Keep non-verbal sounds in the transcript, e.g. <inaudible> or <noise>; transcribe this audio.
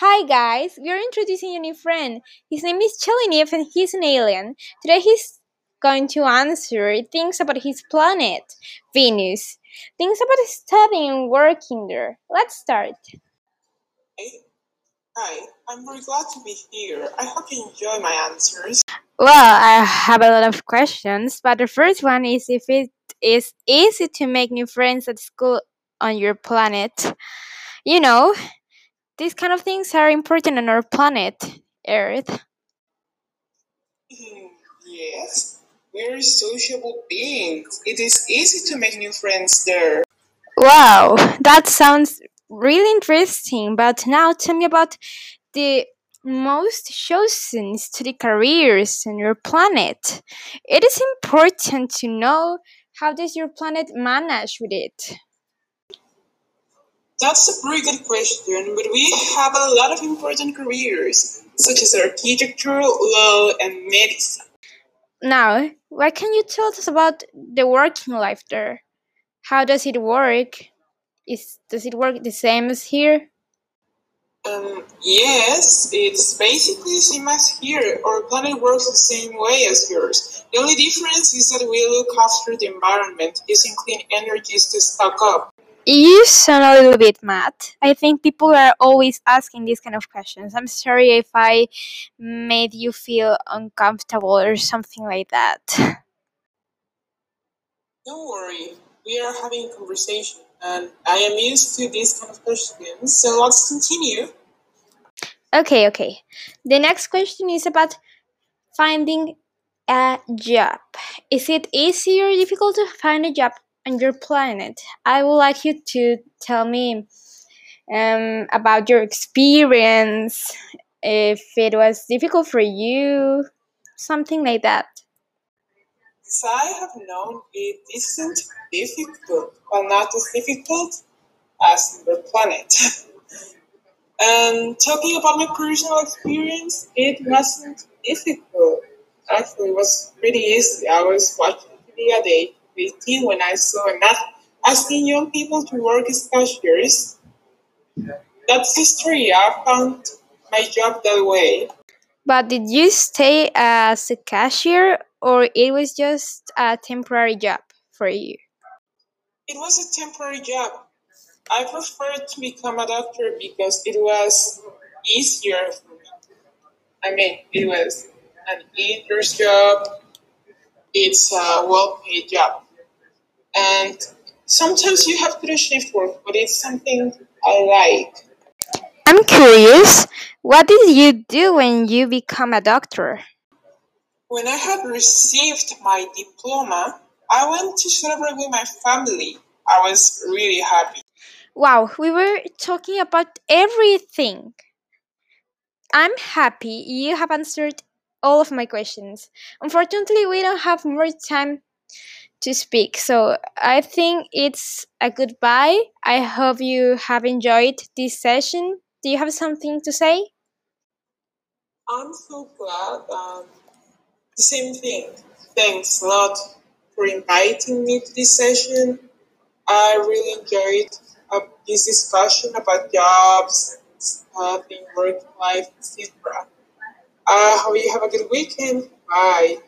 Hi guys, we are introducing a new friend. His name is Cheliniev and he's an alien. Today he's going to answer things about his planet, Venus. Things about studying and working there. Let's start. Hey. Hi, I'm very glad to be here. I hope you enjoy my answers. Well, I have a lot of questions, but the first one is if it is easy to make new friends at school on your planet. You know, these kind of things are important on our planet, Earth. Yes, we're sociable beings. It is easy to make new friends there. Wow, that sounds really interesting. But now tell me about the most chosen study careers on your planet. It is important to know how does your planet manage with it. That's a very good question, but we have a lot of important careers, such as architecture, law, and medicine. Now, what can you tell us about the working life there? How does it work? Is does it work the same as here? Um, yes, it's basically the same as here. Our planet works the same way as yours. The only difference is that we look after the environment, using clean energies to stock up. You sound a little bit mad. I think people are always asking these kind of questions. I'm sorry if I made you feel uncomfortable or something like that. Don't worry, we are having a conversation, and I am used to these kind of questions, so let's continue. Okay, okay. The next question is about finding a job. Is it easy or difficult to find a job on your planet? I would like you to tell me um, about your experience, if it was difficult for you, something like that. I have known, it isn't difficult, but not as difficult as the planet. <laughs> and talking about my personal experience, it wasn't difficult. Actually, it was pretty easy. I was watching TV a day 15 when I saw ad asking young people to work as cashiers. That's history. I found my job that way. But did you stay as a cashier or it was just a temporary job for you? It was a temporary job. I preferred to become a doctor because it was easier for me. I mean, it was an easier job. It's a well-paid job, and sometimes you have to do shift work, but it's something I like. I'm curious, what did you do when you become a doctor? When I had received my diploma, I went to celebrate with my family. I was really happy. Wow, we were talking about everything. I'm happy you have answered all of my questions. Unfortunately, we don't have more time to speak, so I think it's a goodbye. I hope you have enjoyed this session. Do you have something to say? I'm so glad. Um, the same thing. Thanks a lot for inviting me to this session. I really enjoyed uh, this discussion about jobs, stuff, and work life, etc. I hope you have a good weekend. Bye.